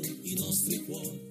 i nostri cuori.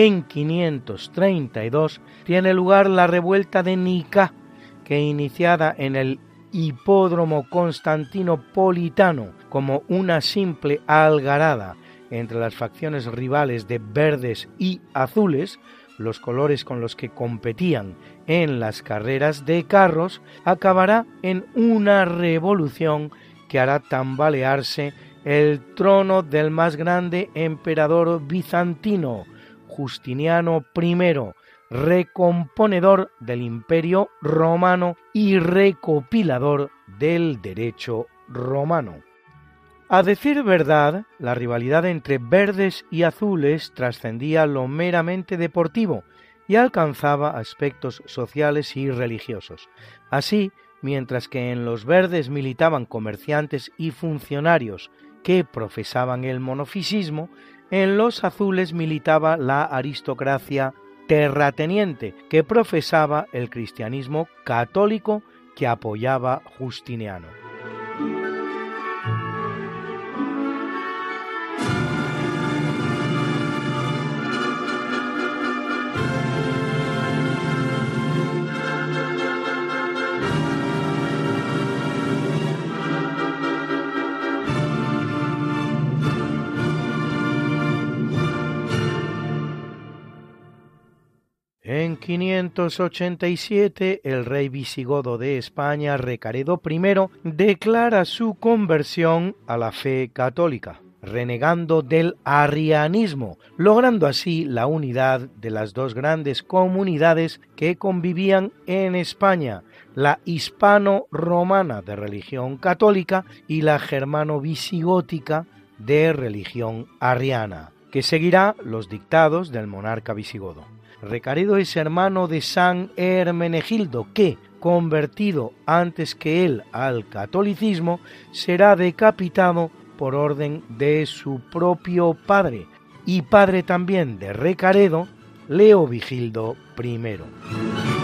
En 532 tiene lugar la revuelta de Nica, que iniciada en el hipódromo constantinopolitano como una simple algarada entre las facciones rivales de verdes y azules, los colores con los que competían en las carreras de carros, acabará en una revolución que hará tambalearse el trono del más grande emperador bizantino, Justiniano I, recomponedor del imperio romano y recopilador del derecho romano. A decir verdad, la rivalidad entre verdes y azules trascendía lo meramente deportivo y alcanzaba aspectos sociales y religiosos. Así, mientras que en los verdes militaban comerciantes y funcionarios que profesaban el monofisismo, en los azules militaba la aristocracia terrateniente, que profesaba el cristianismo católico que apoyaba Justiniano. En 587, el rey visigodo de España, Recaredo I, declara su conversión a la fe católica, renegando del arrianismo, logrando así la unidad de las dos grandes comunidades que convivían en España, la hispano-romana de religión católica y la germano-visigótica de religión arriana, que seguirá los dictados del monarca visigodo. Recaredo es hermano de San Hermenegildo, que, convertido antes que él al catolicismo, será decapitado por orden de su propio padre y padre también de Recaredo, Leo Vigildo I.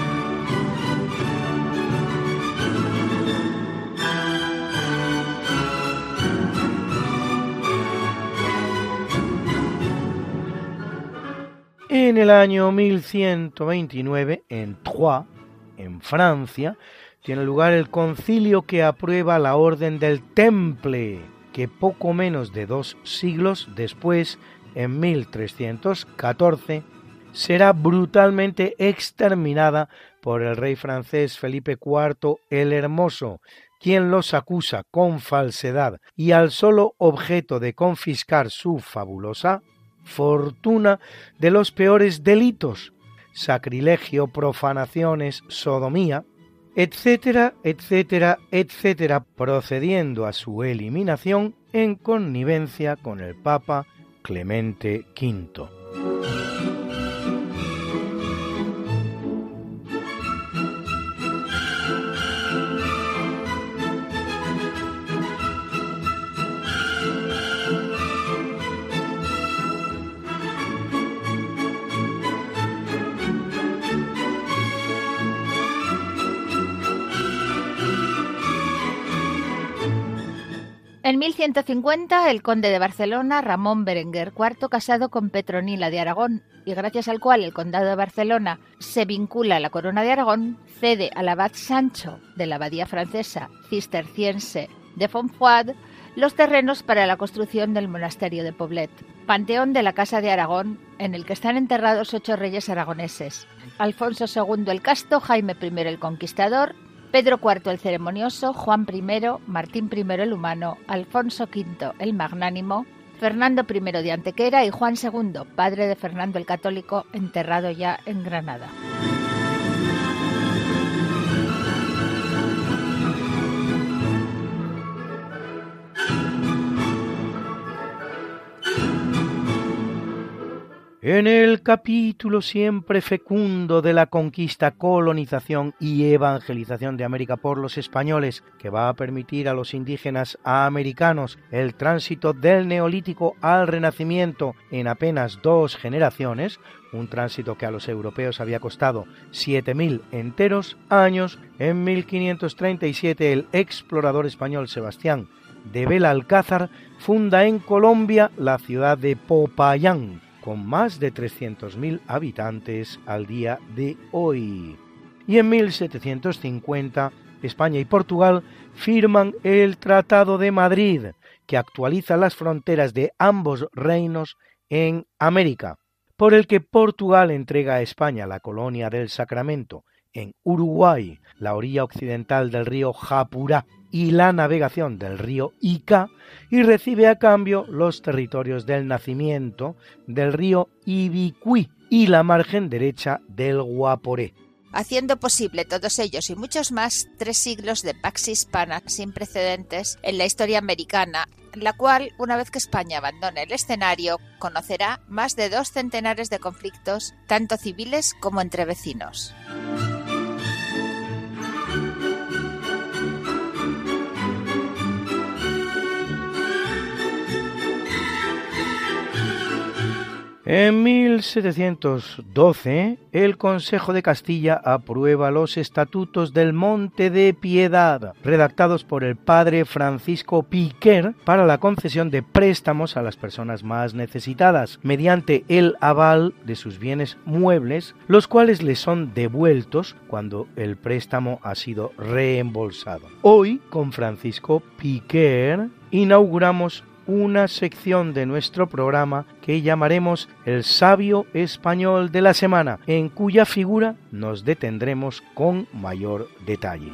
En el año 1129, en Troyes, en Francia, tiene lugar el concilio que aprueba la Orden del Temple, que poco menos de dos siglos después, en 1314, será brutalmente exterminada por el rey francés Felipe IV el Hermoso, quien los acusa con falsedad y al solo objeto de confiscar su fabulosa fortuna de los peores delitos, sacrilegio, profanaciones, sodomía, etcétera, etcétera, etcétera, procediendo a su eliminación en connivencia con el Papa Clemente V. En 1150, el conde de Barcelona, Ramón Berenguer IV, casado con Petronila de Aragón, y gracias al cual el condado de Barcelona se vincula a la corona de Aragón, cede al abad Sancho de la abadía francesa cisterciense de Fontfroid los terrenos para la construcción del monasterio de Poblet, panteón de la Casa de Aragón, en el que están enterrados ocho reyes aragoneses: Alfonso II el Casto, Jaime I el Conquistador, Pedro IV el ceremonioso, Juan I, Martín I el humano, Alfonso V el magnánimo, Fernando I de Antequera y Juan II, padre de Fernando el Católico, enterrado ya en Granada. En el capítulo siempre fecundo de la conquista, colonización y evangelización de América por los españoles, que va a permitir a los indígenas americanos el tránsito del neolítico al renacimiento en apenas dos generaciones, un tránsito que a los europeos había costado 7.000 enteros años, en 1537 el explorador español Sebastián de Belalcázar funda en Colombia la ciudad de Popayán, con más de 300.000 habitantes al día de hoy. Y en 1750 España y Portugal firman el Tratado de Madrid, que actualiza las fronteras de ambos reinos en América, por el que Portugal entrega a España la colonia del Sacramento, en Uruguay, la orilla occidental del río Japurá, y la navegación del río Ica y recibe a cambio los territorios del nacimiento del río Ibicuí y la margen derecha del Guaporé. Haciendo posible todos ellos y muchos más tres siglos de pax hispana sin precedentes en la historia americana, la cual, una vez que España abandone el escenario, conocerá más de dos centenares de conflictos, tanto civiles como entre vecinos. En 1712, el Consejo de Castilla aprueba los estatutos del Monte de Piedad, redactados por el padre Francisco Piquer para la concesión de préstamos a las personas más necesitadas, mediante el aval de sus bienes muebles, los cuales les son devueltos cuando el préstamo ha sido reembolsado. Hoy, con Francisco Piquer, inauguramos una sección de nuestro programa que llamaremos El sabio español de la semana, en cuya figura nos detendremos con mayor detalle.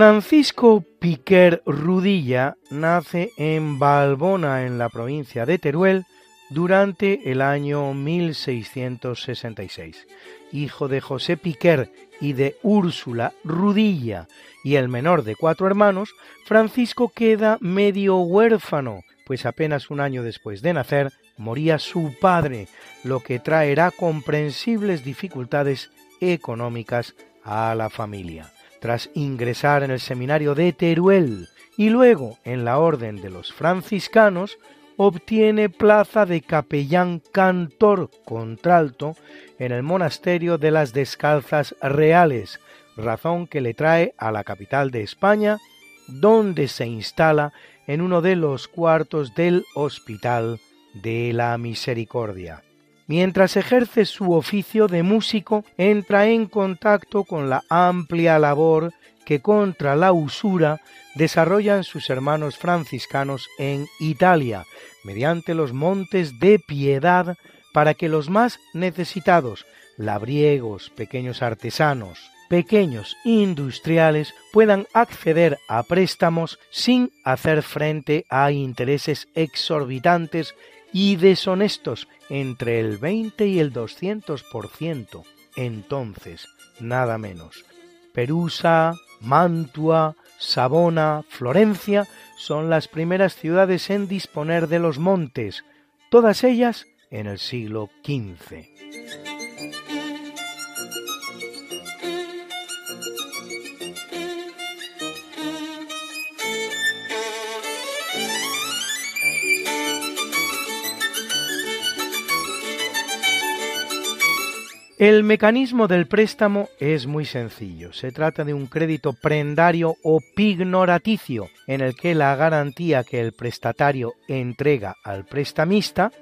Francisco Piquer Rudilla nace en Balbona, en la provincia de Teruel, durante el año 1666. Hijo de José Piquer y de Úrsula Rudilla y el menor de cuatro hermanos, Francisco queda medio huérfano, pues apenas un año después de nacer moría su padre, lo que traerá comprensibles dificultades económicas a la familia. Tras ingresar en el seminario de Teruel y luego en la orden de los franciscanos, obtiene plaza de capellán cantor contralto en el monasterio de las Descalzas Reales, razón que le trae a la capital de España, donde se instala en uno de los cuartos del Hospital de la Misericordia. Mientras ejerce su oficio de músico, entra en contacto con la amplia labor que contra la usura desarrollan sus hermanos franciscanos en Italia, mediante los montes de piedad para que los más necesitados, labriegos, pequeños artesanos, pequeños industriales puedan acceder a préstamos sin hacer frente a intereses exorbitantes y deshonestos entre el 20 y el 200%. Entonces, nada menos. Perusa, Mantua, Sabona, Florencia son las primeras ciudades en disponer de los montes, todas ellas en el siglo XV. El mecanismo del préstamo es muy sencillo. Se trata de un crédito prendario o pignoraticio, en el que la garantía que el prestatario entrega al prestamista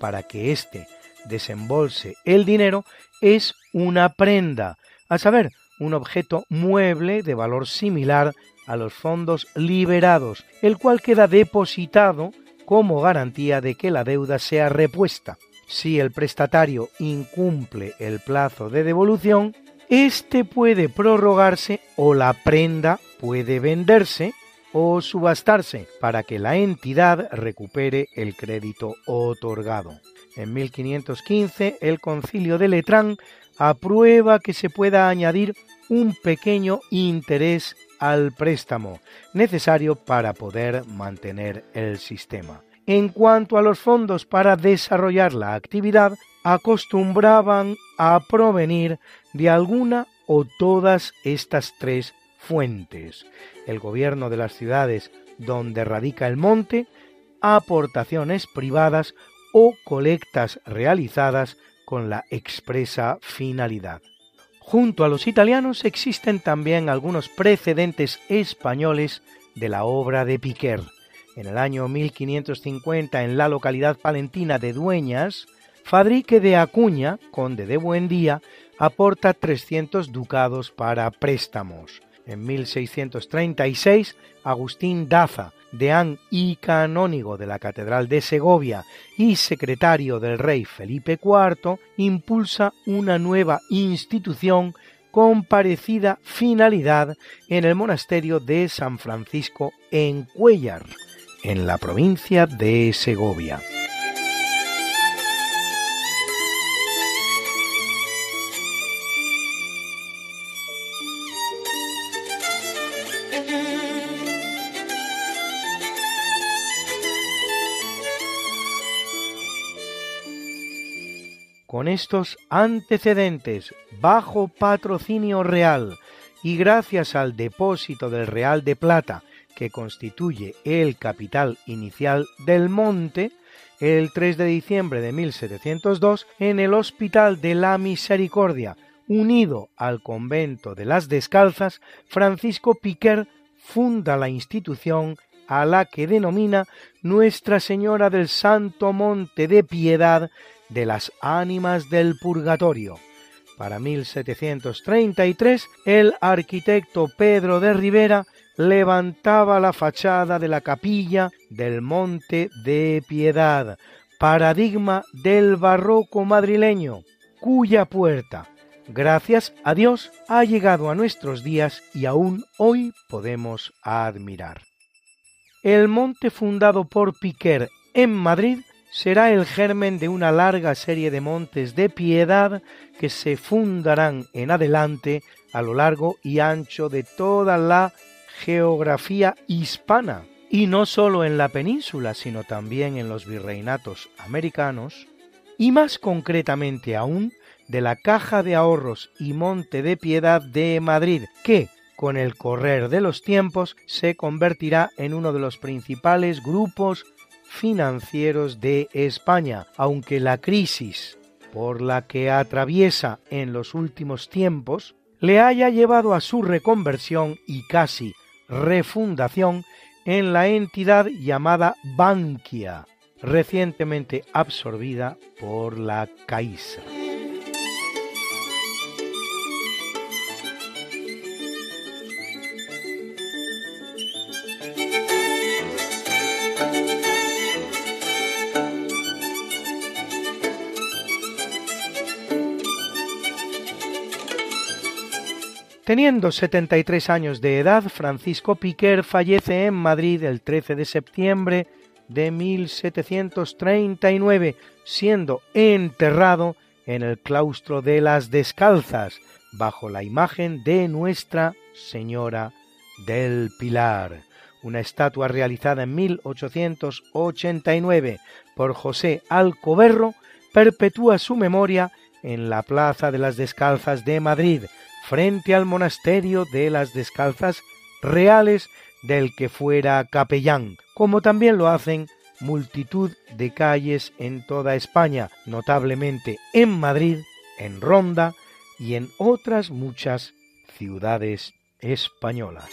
para que éste desembolse el dinero es una prenda, a saber, un objeto mueble de valor similar a los fondos liberados, el cual queda depositado como garantía de que la deuda sea repuesta. Si el prestatario incumple el plazo de devolución, éste puede prorrogarse o la prenda puede venderse o subastarse para que la entidad recupere el crédito otorgado. En 1515 el concilio de Letrán aprueba que se pueda añadir un pequeño interés al préstamo necesario para poder mantener el sistema. En cuanto a los fondos para desarrollar la actividad, acostumbraban a provenir de alguna o todas estas tres fuentes. El gobierno de las ciudades donde radica el monte, aportaciones privadas o colectas realizadas con la expresa finalidad. Junto a los italianos existen también algunos precedentes españoles de la obra de Piquer, en el año 1550, en la localidad palentina de Dueñas, Fadrique de Acuña, conde de Buendía, aporta 300 ducados para préstamos. En 1636, Agustín Daza, deán y canónigo de la Catedral de Segovia y secretario del rey Felipe IV, impulsa una nueva institución con parecida finalidad en el monasterio de San Francisco en Cuellar en la provincia de Segovia. Con estos antecedentes bajo patrocinio real y gracias al depósito del Real de Plata que constituye el capital inicial del monte, el 3 de diciembre de 1702 en el Hospital de la Misericordia, unido al convento de las Descalzas, Francisco Piquer funda la institución a la que denomina Nuestra Señora del Santo Monte de Piedad de las Ánimas del Purgatorio. Para 1733, el arquitecto Pedro de Rivera levantaba la fachada de la capilla del Monte de Piedad, paradigma del barroco madrileño, cuya puerta, gracias a Dios, ha llegado a nuestros días y aún hoy podemos admirar. El monte fundado por Piquer en Madrid será el germen de una larga serie de montes de piedad que se fundarán en adelante a lo largo y ancho de toda la geografía hispana, y no sólo en la península, sino también en los virreinatos americanos, y más concretamente aún de la Caja de Ahorros y Monte de Piedad de Madrid, que, con el correr de los tiempos, se convertirá en uno de los principales grupos financieros de España, aunque la crisis por la que atraviesa en los últimos tiempos le haya llevado a su reconversión y casi refundación en la entidad llamada Bankia, recientemente absorbida por la Caixa. Teniendo 73 años de edad, Francisco Piquer fallece en Madrid el 13 de septiembre de 1739, siendo enterrado en el claustro de las Descalzas, bajo la imagen de Nuestra Señora del Pilar. Una estatua realizada en 1889 por José Alcoberro perpetúa su memoria en la Plaza de las Descalzas de Madrid, frente al monasterio de las Descalzas Reales del que fuera capellán, como también lo hacen multitud de calles en toda España, notablemente en Madrid, en Ronda y en otras muchas ciudades españolas.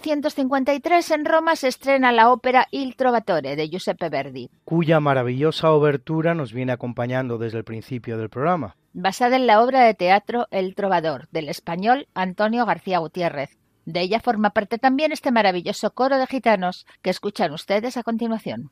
1853 en Roma se estrena la ópera Il Trovatore de Giuseppe Verdi, cuya maravillosa obertura nos viene acompañando desde el principio del programa. basada en la obra de teatro El Trovador del español Antonio García Gutiérrez. De ella forma parte también este maravilloso coro de gitanos que escuchan ustedes a continuación.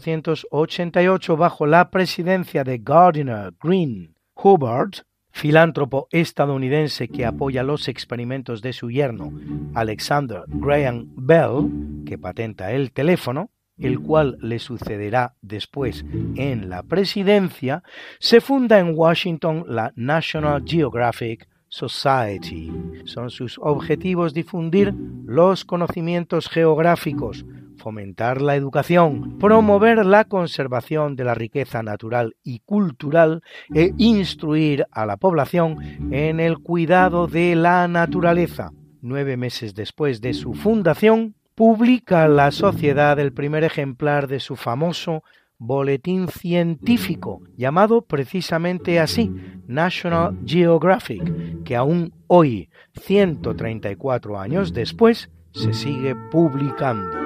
1888, bajo la presidencia de Gardiner Green Hubbard, filántropo estadounidense que apoya los experimentos de su yerno, Alexander Graham Bell, que patenta el teléfono, el cual le sucederá después en la presidencia, se funda en Washington la National Geographic Society. Son sus objetivos difundir los conocimientos geográficos, fomentar la educación, promover la conservación de la riqueza natural y cultural e instruir a la población en el cuidado de la naturaleza. Nueve meses después de su fundación, publica la sociedad el primer ejemplar de su famoso boletín científico, llamado precisamente así, National Geographic, que aún hoy, 134 años después, se sigue publicando.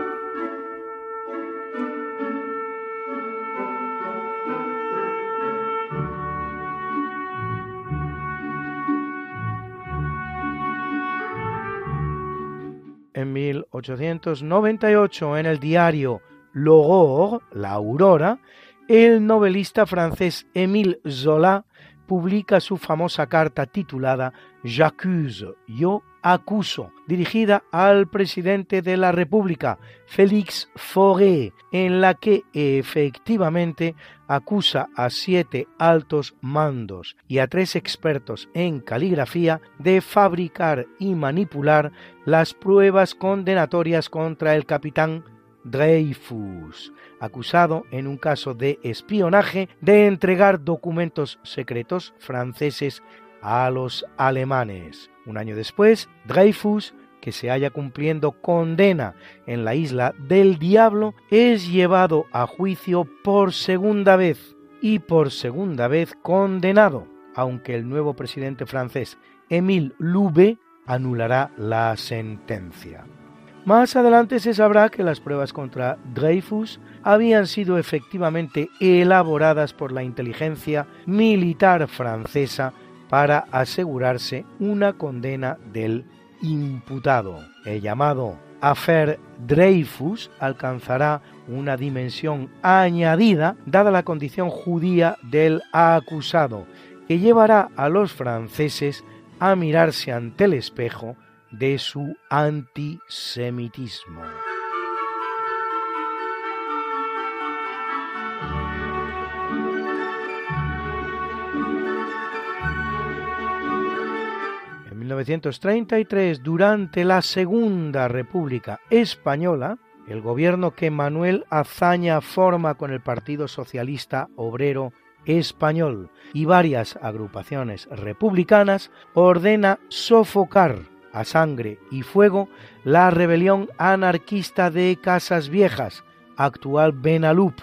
en 1898 en el diario L'Aurore, La Aurora, el novelista francés Émile Zola publica su famosa carta titulada J'accuse, yo acuso, dirigida al presidente de la República, Félix Fauré, en la que efectivamente acusa a siete altos mandos y a tres expertos en caligrafía de fabricar y manipular las pruebas condenatorias contra el capitán Dreyfus, acusado en un caso de espionaje de entregar documentos secretos franceses a los alemanes. Un año después, Dreyfus, que se haya cumpliendo condena en la isla del Diablo, es llevado a juicio por segunda vez y por segunda vez condenado, aunque el nuevo presidente francés, Émile Loubet, anulará la sentencia. Más adelante se sabrá que las pruebas contra Dreyfus habían sido efectivamente elaboradas por la inteligencia militar francesa para asegurarse una condena del imputado. El llamado Affair Dreyfus alcanzará una dimensión añadida dada la condición judía del acusado, que llevará a los franceses a mirarse ante el espejo de su antisemitismo. En 1933, durante la Segunda República Española, el gobierno que Manuel Azaña forma con el Partido Socialista Obrero Español y varias agrupaciones republicanas ordena sofocar a sangre y fuego la rebelión anarquista de Casas Viejas, actual Benalup,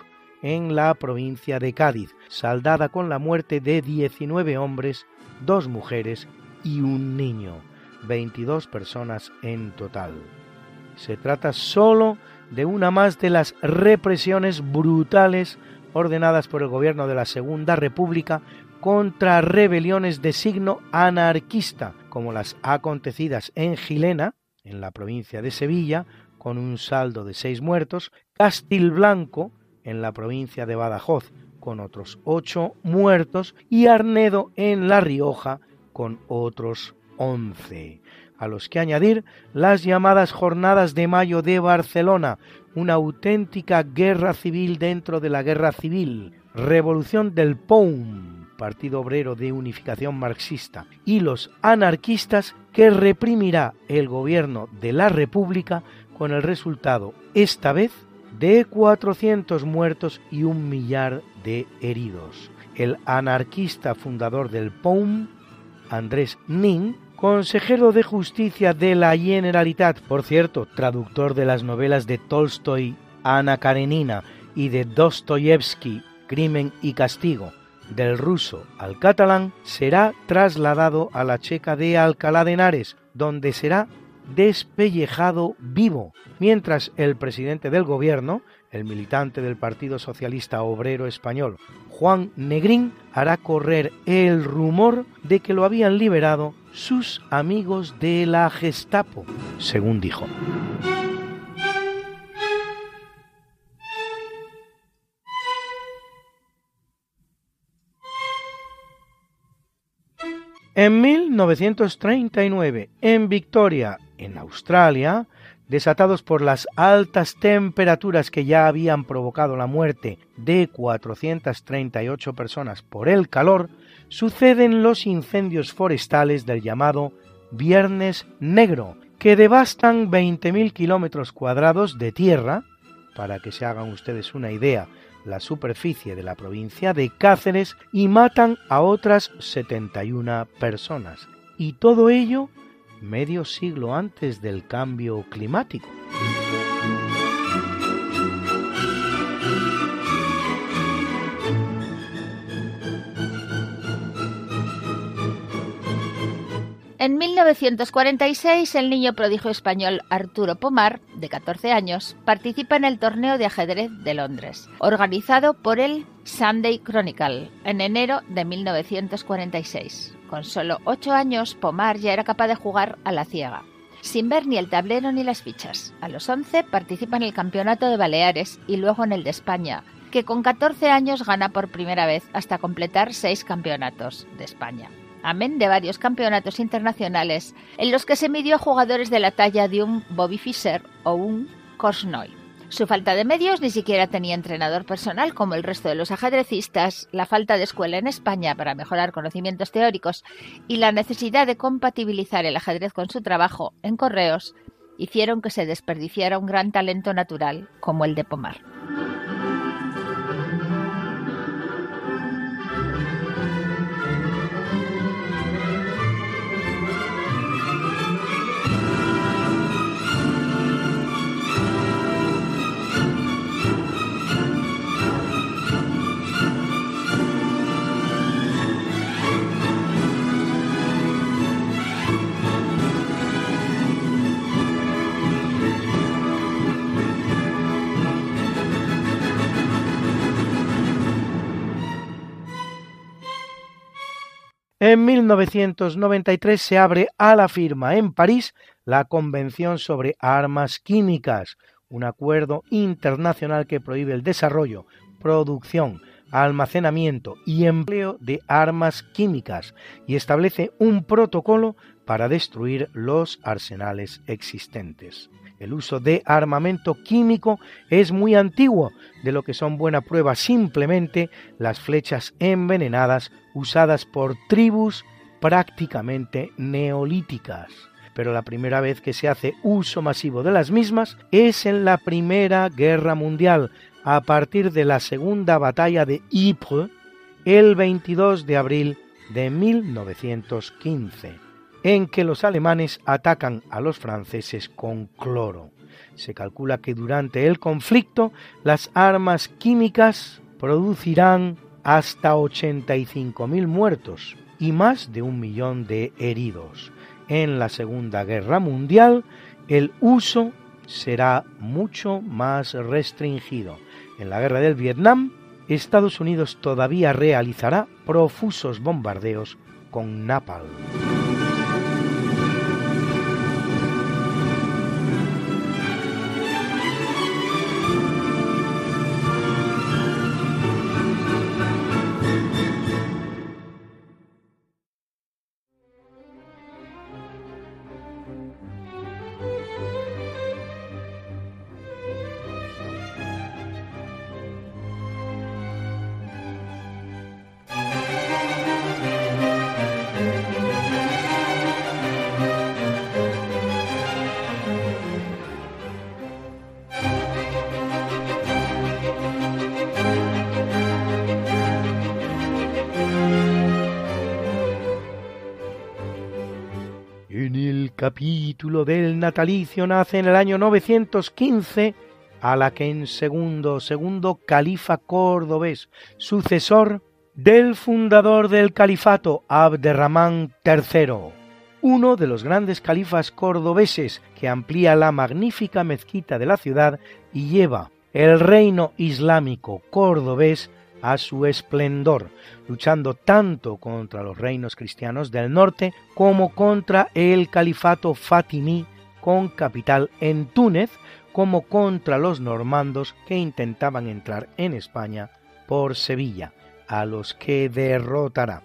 en la provincia de Cádiz, saldada con la muerte de 19 hombres, dos mujeres y un niño, 22 personas en total. Se trata sólo de una más de las represiones brutales ordenadas por el gobierno de la Segunda República contra rebeliones de signo anarquista, como las acontecidas en Gilena, en la provincia de Sevilla, con un saldo de seis muertos, Castilblanco, en la provincia de Badajoz, con otros ocho muertos, y Arnedo, en La Rioja, con otros once. A los que añadir las llamadas Jornadas de Mayo de Barcelona, una auténtica guerra civil dentro de la guerra civil, Revolución del POUM, Partido Obrero de Unificación Marxista, y los anarquistas que reprimirá el gobierno de la República con el resultado, esta vez, de 400 muertos y un millar de heridos. El anarquista fundador del POUM, Andrés Nin, consejero de justicia de la Generalitat, por cierto, traductor de las novelas de Tolstoy, Ana Karenina y de Dostoyevsky, Crimen y Castigo, del ruso al catalán, será trasladado a la checa de Alcalá de Henares, donde será despellejado vivo, mientras el presidente del gobierno, el militante del Partido Socialista Obrero Español, Juan Negrín, hará correr el rumor de que lo habían liberado sus amigos de la Gestapo, según dijo. En 1939, en Victoria, en Australia, desatados por las altas temperaturas que ya habían provocado la muerte de 438 personas por el calor, suceden los incendios forestales del llamado Viernes Negro, que devastan 20.000 kilómetros cuadrados de tierra, para que se hagan ustedes una idea, la superficie de la provincia de Cáceres y matan a otras 71 personas. Y todo ello medio siglo antes del cambio climático. En 1946, el niño prodigio español Arturo Pomar, de 14 años, participa en el torneo de ajedrez de Londres, organizado por el Sunday Chronicle en enero de 1946. Con solo 8 años, Pomar ya era capaz de jugar a la ciega, sin ver ni el tablero ni las fichas. A los 11 participa en el Campeonato de Baleares y luego en el de España, que con 14 años gana por primera vez hasta completar 6 campeonatos de España amén de varios campeonatos internacionales en los que se midió a jugadores de la talla de un Bobby Fischer o un Korsnoy. Su falta de medios ni siquiera tenía entrenador personal como el resto de los ajedrecistas, la falta de escuela en España para mejorar conocimientos teóricos y la necesidad de compatibilizar el ajedrez con su trabajo en correos hicieron que se desperdiciara un gran talento natural como el de Pomar. En 1993 se abre a la firma en París la Convención sobre Armas Químicas, un acuerdo internacional que prohíbe el desarrollo, producción, almacenamiento y empleo de armas químicas y establece un protocolo para destruir los arsenales existentes. El uso de armamento químico es muy antiguo, de lo que son buena prueba simplemente las flechas envenenadas usadas por tribus prácticamente neolíticas. Pero la primera vez que se hace uso masivo de las mismas es en la Primera Guerra Mundial, a partir de la Segunda Batalla de Ypres, el 22 de abril de 1915 en que los alemanes atacan a los franceses con cloro. Se calcula que durante el conflicto las armas químicas producirán hasta 85.000 muertos y más de un millón de heridos. En la Segunda Guerra Mundial el uso será mucho más restringido. En la Guerra del Vietnam, Estados Unidos todavía realizará profusos bombardeos con napalm. Capítulo del natalicio nace en el año 915 a la que en segundo, segundo califa cordobés, sucesor del fundador del califato Abderramán III, uno de los grandes califas cordobeses que amplía la magnífica mezquita de la ciudad y lleva el reino islámico cordobés a su esplendor, luchando tanto contra los reinos cristianos del norte como contra el califato fatimí con capital en Túnez, como contra los normandos que intentaban entrar en España por Sevilla, a los que derrotará.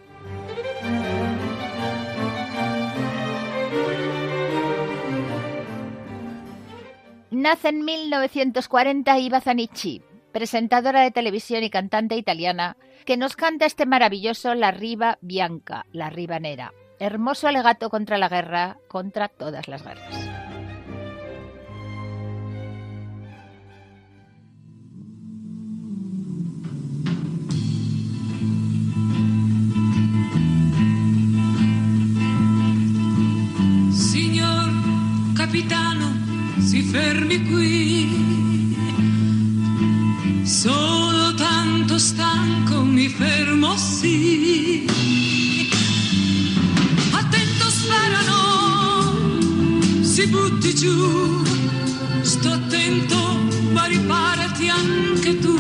Nace en 1940 Ibazanichi, presentadora de televisión y cantante italiana, que nos canta este maravilloso La Riva Bianca, la Ribanera, hermoso alegato contra la guerra, contra todas las guerras. Signor capitano, si fermi qui. Sono tanto stanco, mi fermo sì. Attento sparano, si butti giù. Sto attento, ma riparati anche tu.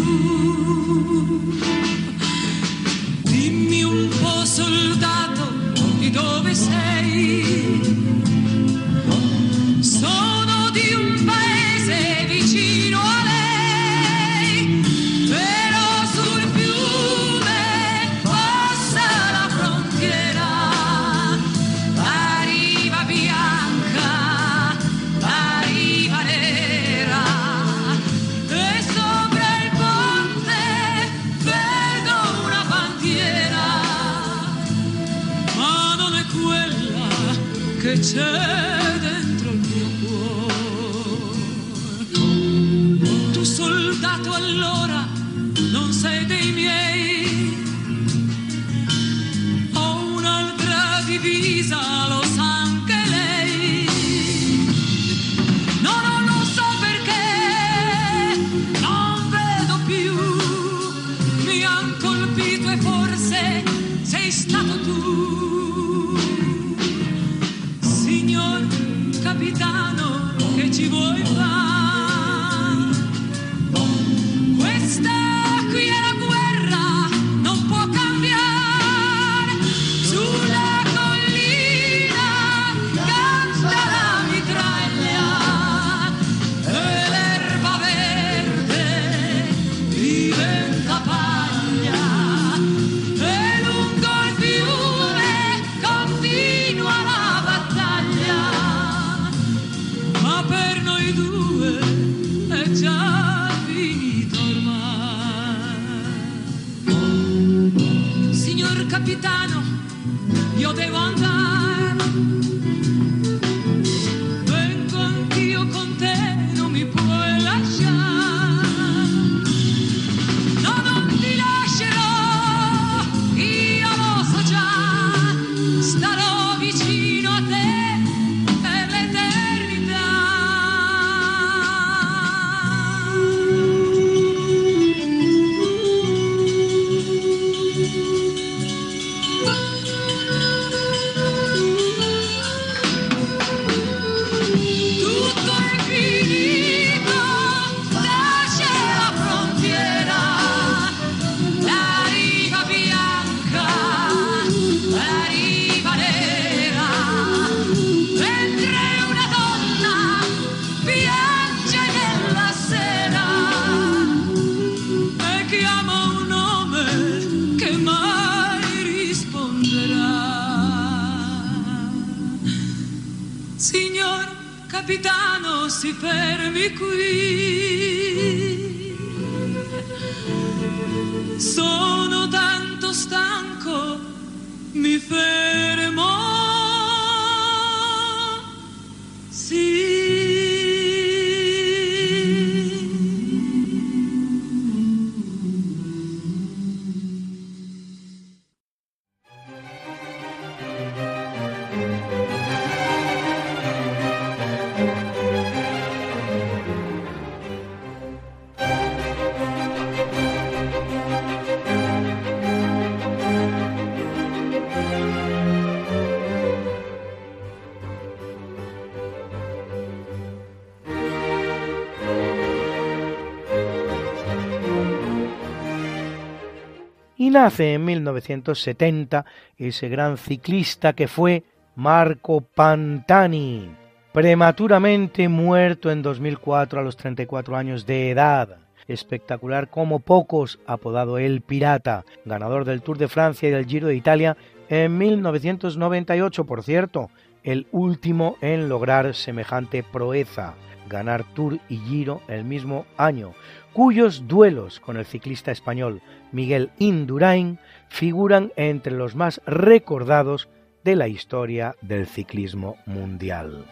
Nace en 1970 ese gran ciclista que fue Marco Pantani, prematuramente muerto en 2004 a los 34 años de edad. Espectacular como pocos, apodado El Pirata, ganador del Tour de Francia y del Giro de Italia en 1998, por cierto, el último en lograr semejante proeza. Ganar Tour y Giro el mismo año, cuyos duelos con el ciclista español Miguel Indurain figuran entre los más recordados de la historia del ciclismo mundial.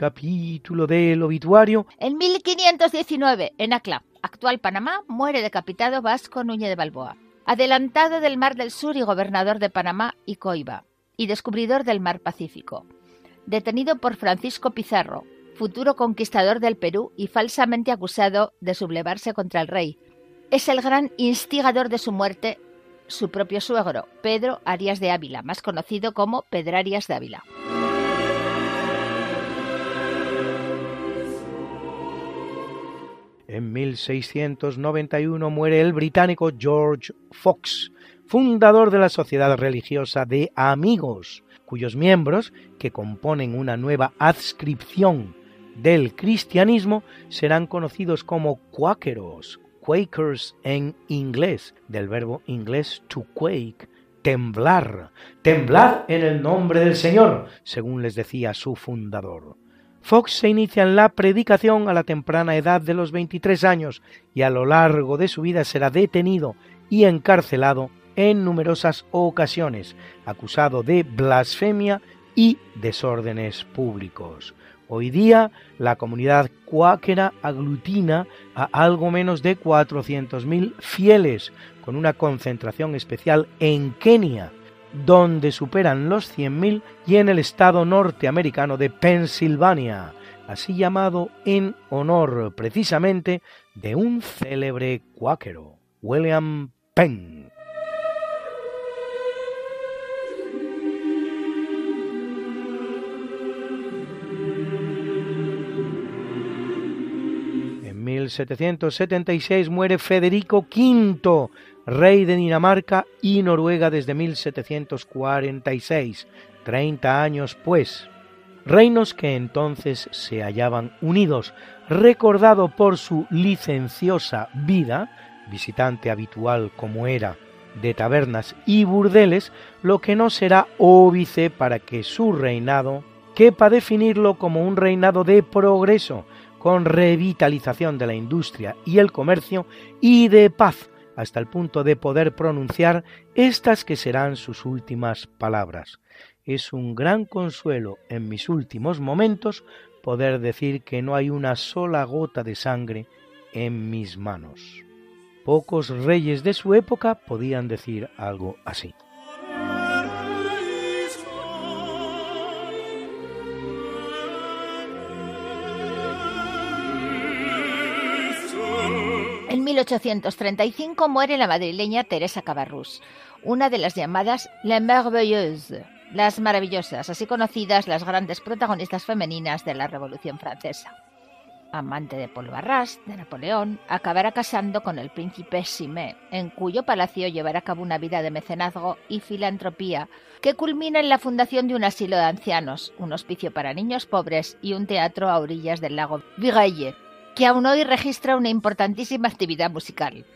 Capítulo del obituario. En 1519, en Acla, actual Panamá, muere decapitado Vasco Núñez de Balboa, adelantado del Mar del Sur y gobernador de Panamá y Coiba, y descubridor del Mar Pacífico. Detenido por Francisco Pizarro, futuro conquistador del Perú y falsamente acusado de sublevarse contra el rey. Es el gran instigador de su muerte su propio suegro, Pedro Arias de Ávila, más conocido como Pedrarias de Ávila. En 1691 muere el británico George Fox, fundador de la Sociedad Religiosa de Amigos, cuyos miembros, que componen una nueva adscripción del cristianismo, serán conocidos como cuáqueros, Quakers en inglés, del verbo inglés to quake, temblar, temblar en el nombre del Señor, según les decía su fundador. Fox se inicia en la predicación a la temprana edad de los 23 años y a lo largo de su vida será detenido y encarcelado en numerosas ocasiones, acusado de blasfemia y desórdenes públicos. Hoy día la comunidad cuáquera aglutina a algo menos de 400.000 fieles, con una concentración especial en Kenia, donde superan los 100.000 y en el estado norteamericano de Pensilvania, así llamado en honor precisamente de un célebre cuáquero, William Penn. En 1776 muere Federico V, rey de Dinamarca y Noruega desde 1746, 30 años pues, reinos que entonces se hallaban unidos, recordado por su licenciosa vida, visitante habitual como era de tabernas y burdeles, lo que no será óbice para que su reinado quepa definirlo como un reinado de progreso, con revitalización de la industria y el comercio y de paz, hasta el punto de poder pronunciar estas que serán sus últimas palabras. Es un gran consuelo en mis últimos momentos poder decir que no hay una sola gota de sangre en mis manos. Pocos reyes de su época podían decir algo así. 1835 muere la madrileña Teresa Cabarrús, una de las llamadas Les Merveilleuses, las maravillosas, así conocidas las grandes protagonistas femeninas de la Revolución Francesa. Amante de Paul Barras, de Napoleón, acabará casando con el príncipe Simé, en cuyo palacio llevará a cabo una vida de mecenazgo y filantropía que culmina en la fundación de un asilo de ancianos, un hospicio para niños pobres y un teatro a orillas del lago Vigaille, que aún hoy registra una importantísima actividad musical.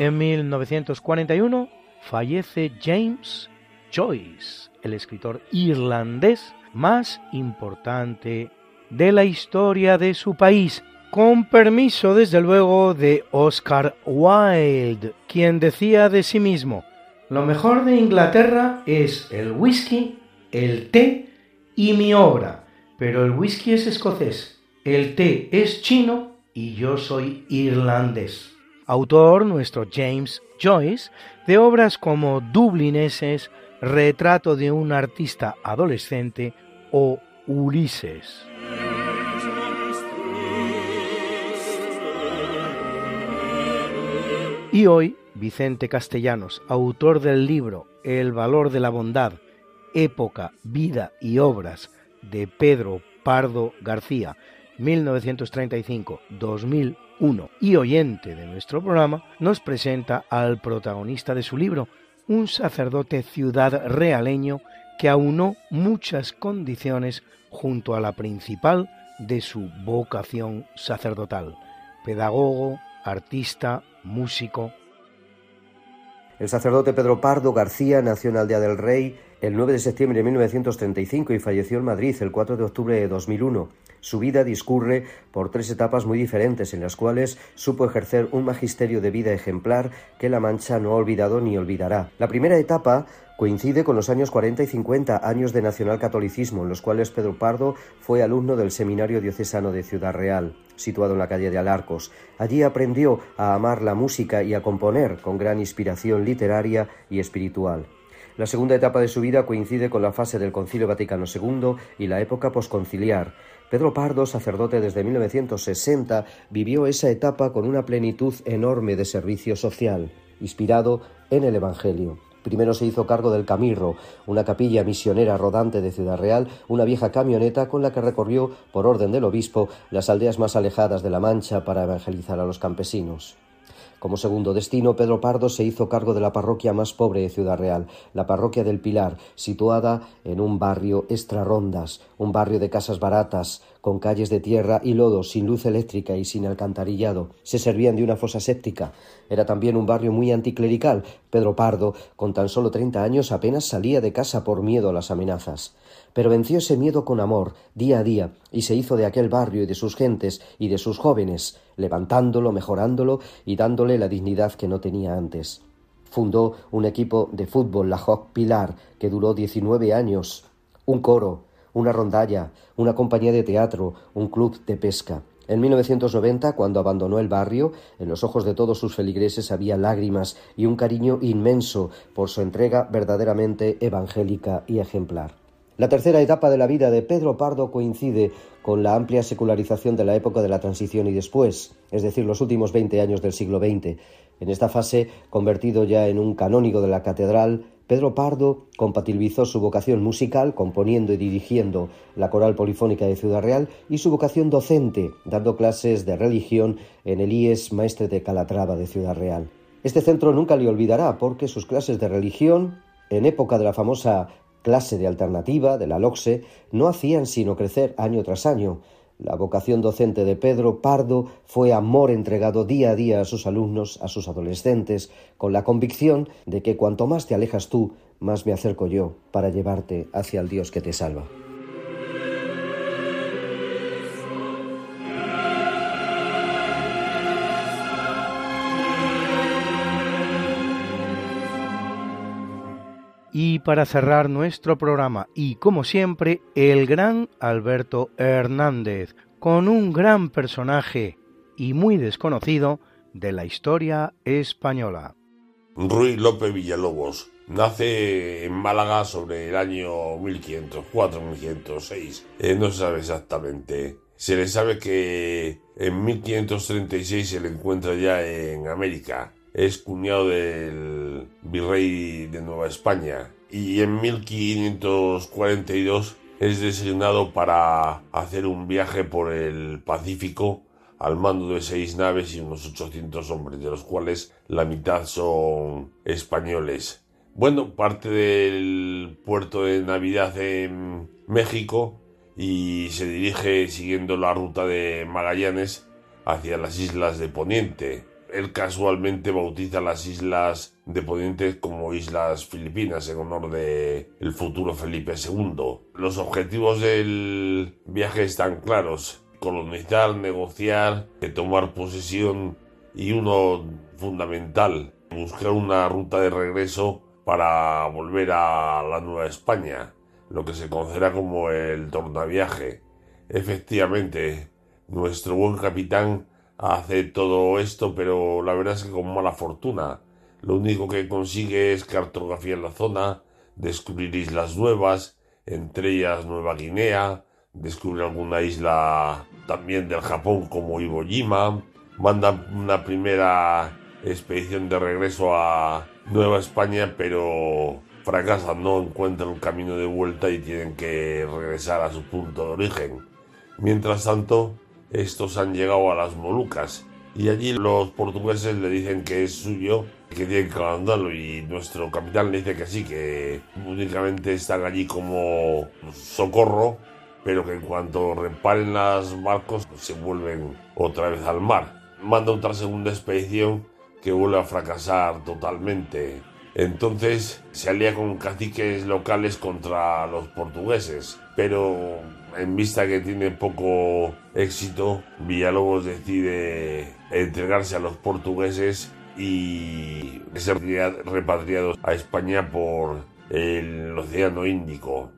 En 1941 fallece James Joyce, el escritor irlandés más importante de la historia de su país, con permiso desde luego de Oscar Wilde, quien decía de sí mismo, lo mejor de Inglaterra es el whisky, el té y mi obra, pero el whisky es escocés, el té es chino y yo soy irlandés autor nuestro James Joyce de obras como Dublineses, Retrato de un artista adolescente o Ulises. Y hoy, Vicente Castellanos, autor del libro El valor de la bondad, época, vida y obras de Pedro Pardo García, 1935-2001, uno. Y oyente de nuestro programa, nos presenta al protagonista de su libro, un sacerdote ciudad realeño que aunó muchas condiciones junto a la principal de su vocación sacerdotal, pedagogo, artista, músico. El sacerdote Pedro Pardo García nació en Aldea del Rey el 9 de septiembre de 1935 y falleció en Madrid el 4 de octubre de 2001. Su vida discurre por tres etapas muy diferentes en las cuales supo ejercer un magisterio de vida ejemplar que La Mancha no ha olvidado ni olvidará. La primera etapa coincide con los años 40 y 50, años de nacionalcatolicismo, en los cuales Pedro Pardo fue alumno del Seminario Diocesano de Ciudad Real, situado en la calle de Alarcos. Allí aprendió a amar la música y a componer con gran inspiración literaria y espiritual. La segunda etapa de su vida coincide con la fase del Concilio Vaticano II y la época posconciliar. Pedro Pardo, sacerdote desde 1960, vivió esa etapa con una plenitud enorme de servicio social, inspirado en el Evangelio. Primero se hizo cargo del Camirro, una capilla misionera rodante de Ciudad Real, una vieja camioneta con la que recorrió, por orden del obispo, las aldeas más alejadas de La Mancha para evangelizar a los campesinos. Como segundo destino, Pedro Pardo se hizo cargo de la parroquia más pobre de Ciudad Real, la parroquia del Pilar, situada en un barrio extrarrondas, un barrio de casas baratas, con calles de tierra y lodo, sin luz eléctrica y sin alcantarillado. Se servían de una fosa séptica. Era también un barrio muy anticlerical. Pedro Pardo, con tan solo treinta años, apenas salía de casa por miedo a las amenazas pero venció ese miedo con amor, día a día, y se hizo de aquel barrio y de sus gentes y de sus jóvenes, levantándolo, mejorándolo y dándole la dignidad que no tenía antes. Fundó un equipo de fútbol, la Hoc Pilar, que duró diecinueve años, un coro, una rondalla, una compañía de teatro, un club de pesca. En 1990, cuando abandonó el barrio, en los ojos de todos sus feligreses había lágrimas y un cariño inmenso por su entrega verdaderamente evangélica y ejemplar. La tercera etapa de la vida de Pedro Pardo coincide con la amplia secularización de la época de la transición y después, es decir, los últimos veinte años del siglo XX. En esta fase, convertido ya en un canónigo de la catedral, Pedro Pardo compatibilizó su vocación musical, componiendo y dirigiendo la coral polifónica de Ciudad Real, y su vocación docente, dando clases de religión en el IES Maestre de Calatrava de Ciudad Real. Este centro nunca le olvidará porque sus clases de religión, en época de la famosa clase de alternativa de la LOXE, no hacían sino crecer año tras año. La vocación docente de Pedro Pardo fue amor entregado día a día a sus alumnos, a sus adolescentes, con la convicción de que cuanto más te alejas tú, más me acerco yo para llevarte hacia el Dios que te salva. Y para cerrar nuestro programa, y como siempre, el gran Alberto Hernández, con un gran personaje y muy desconocido de la historia española. Ruy López Villalobos nace en Málaga sobre el año 1504, 1506. Eh, no se sabe exactamente. Se le sabe que en 1536 se le encuentra ya en América es cuñado del virrey de Nueva España y en 1542 es designado para hacer un viaje por el Pacífico al mando de seis naves y unos 800 hombres, de los cuales la mitad son españoles. Bueno, parte del puerto de Navidad en México y se dirige siguiendo la ruta de Magallanes hacia las islas de Poniente él casualmente bautiza las islas de Poniente como Islas Filipinas en honor de el futuro Felipe II. Los objetivos del viaje están claros: colonizar, negociar, tomar posesión y uno fundamental, buscar una ruta de regreso para volver a la Nueva España, lo que se conocerá como el tornaviaje. Efectivamente, nuestro buen capitán hace todo esto, pero la verdad es que con mala fortuna. Lo único que consigue es cartografiar la zona, descubrir islas nuevas, entre ellas Nueva Guinea, descubrir alguna isla también del Japón como Iwo Jima, manda una primera expedición de regreso a Nueva España, pero fracasan, no encuentran un camino de vuelta y tienen que regresar a su punto de origen. Mientras tanto, estos han llegado a las Molucas y allí los portugueses le dicen que es suyo, que tienen que mandarlo y nuestro capitán le dice que sí, que únicamente están allí como socorro, pero que en cuanto reparen los barcos se vuelven otra vez al mar. Manda otra segunda expedición que vuelve a fracasar totalmente. Entonces se alía con caciques locales contra los portugueses, pero en vista que tiene poco éxito, Villalobos decide entregarse a los portugueses y ser repatriados a España por el Océano Índico.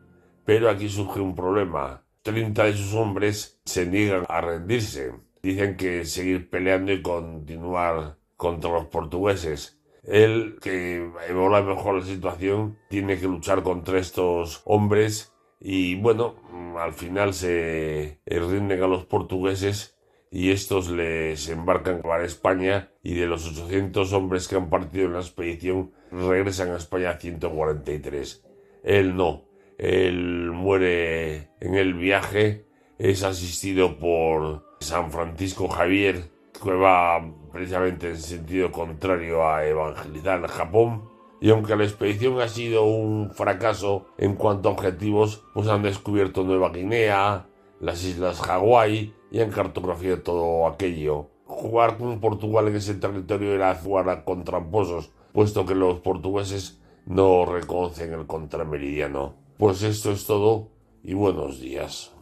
Pero aquí surge un problema. 30 de sus hombres se niegan a rendirse. Dicen que seguir peleando y continuar contra los portugueses. Él, que evalúa mejor la situación, tiene que luchar contra estos hombres y bueno, al final se rinden a los portugueses y estos les embarcan para España y de los 800 hombres que han partido en la expedición regresan a España 143. Él no, él muere en el viaje, es asistido por San Francisco Javier, que va precisamente en sentido contrario a evangelizar Japón y aunque la expedición ha sido un fracaso en cuanto a objetivos, pues han descubierto Nueva Guinea, las islas Hawái y han cartografiado todo aquello. Jugar con Portugal en ese territorio era jugar con tramposos, puesto que los portugueses no reconocen el contrameridiano. Pues esto es todo y buenos días.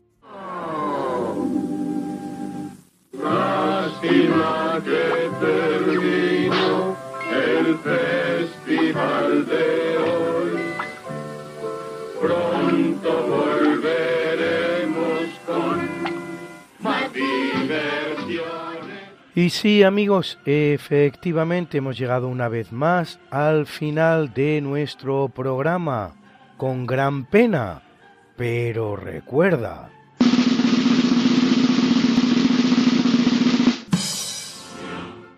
Pronto volveremos con. Y sí, amigos, efectivamente hemos llegado una vez más al final de nuestro programa, con gran pena. Pero recuerda,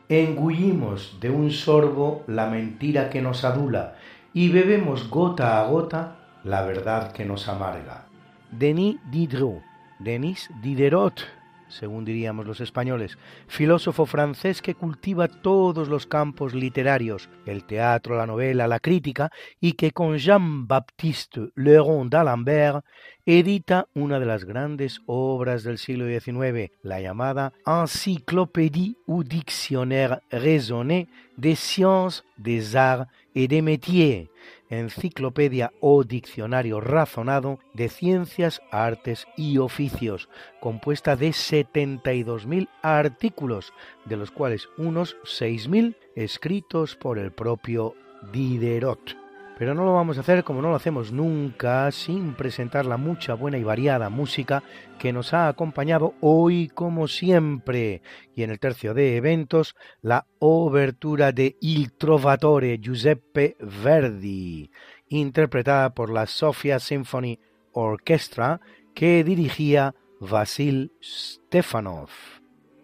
engullimos de un sorbo la mentira que nos adula y bebemos gota a gota la verdad que nos amarga. Denis Diderot, Denis Diderot, según diríamos los españoles, filósofo francés que cultiva todos los campos literarios, el teatro, la novela, la crítica, y que con Jean-Baptiste Leron d'Alembert edita una de las grandes obras del siglo XIX, la llamada Encyclopédie ou Dictionnaire raisonné des sciences, des arts et des métiers, enciclopedia o diccionario razonado de ciencias, artes y oficios, compuesta de 72.000 artículos, de los cuales unos 6.000 escritos por el propio Diderot. Pero no lo vamos a hacer como no lo hacemos nunca, sin presentar la mucha buena y variada música que nos ha acompañado hoy como siempre. Y en el tercio de eventos, la obertura de Il Trovatore Giuseppe Verdi, interpretada por la Sofia Symphony Orchestra que dirigía Vasil Stefanov.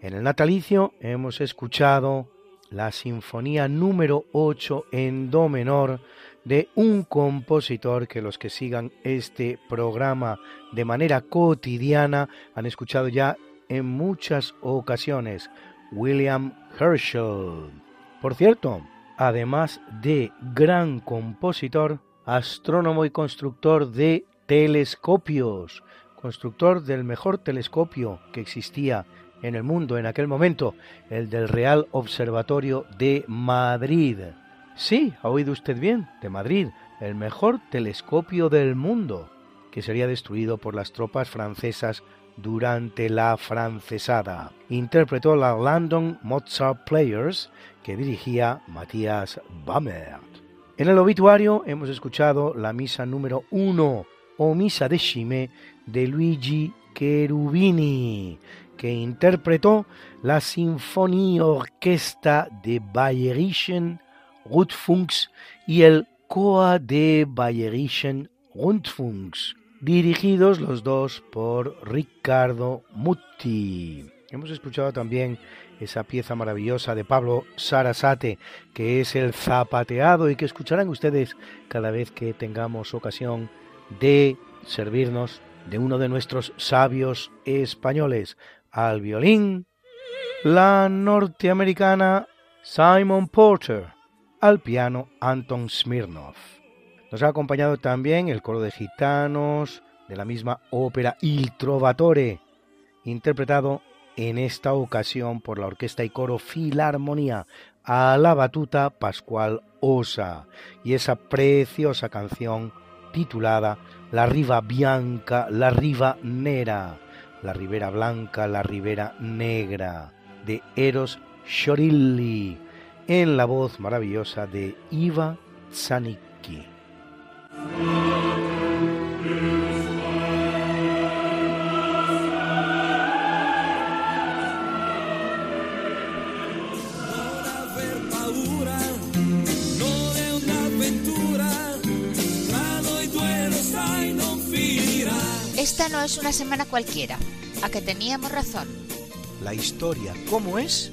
En el natalicio hemos escuchado la Sinfonía número 8 en Do menor de un compositor que los que sigan este programa de manera cotidiana han escuchado ya en muchas ocasiones, William Herschel. Por cierto, además de gran compositor, astrónomo y constructor de telescopios, constructor del mejor telescopio que existía en el mundo en aquel momento, el del Real Observatorio de Madrid. Sí, ha oído usted bien, de Madrid, el mejor telescopio del mundo, que sería destruido por las tropas francesas durante la francesada. Interpretó la London Mozart Players que dirigía Matías Bammert. En el obituario hemos escuchado la misa número uno o misa de Chimé de Luigi Cherubini, que interpretó la Sinfonía Orquesta de Bayerischen Rundfunks y el Chor de Bayerischen Rundfunks, dirigidos los dos por Ricardo Mutti. Hemos escuchado también esa pieza maravillosa de Pablo Sarasate, que es el zapateado y que escucharán ustedes cada vez que tengamos ocasión de servirnos de uno de nuestros sabios españoles, al violín, la norteamericana Simon Porter al piano Anton Smirnov. Nos ha acompañado también el coro de gitanos de la misma ópera Il Trovatore, interpretado en esta ocasión por la orquesta y coro Filarmonía a la batuta Pascual Osa y esa preciosa canción titulada La Riva Bianca, la Riva Nera, la Ribera Blanca, la Ribera Negra, de Eros Shorilli, en la voz maravillosa de Iva Zanicki. Esta no es una semana cualquiera, a que teníamos razón. La historia, ¿cómo es?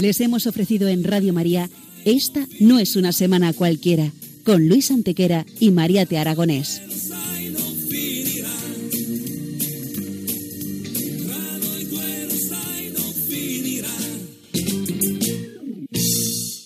Les hemos ofrecido en Radio María Esta no es una semana cualquiera, con Luis Antequera y María Te Aragonés.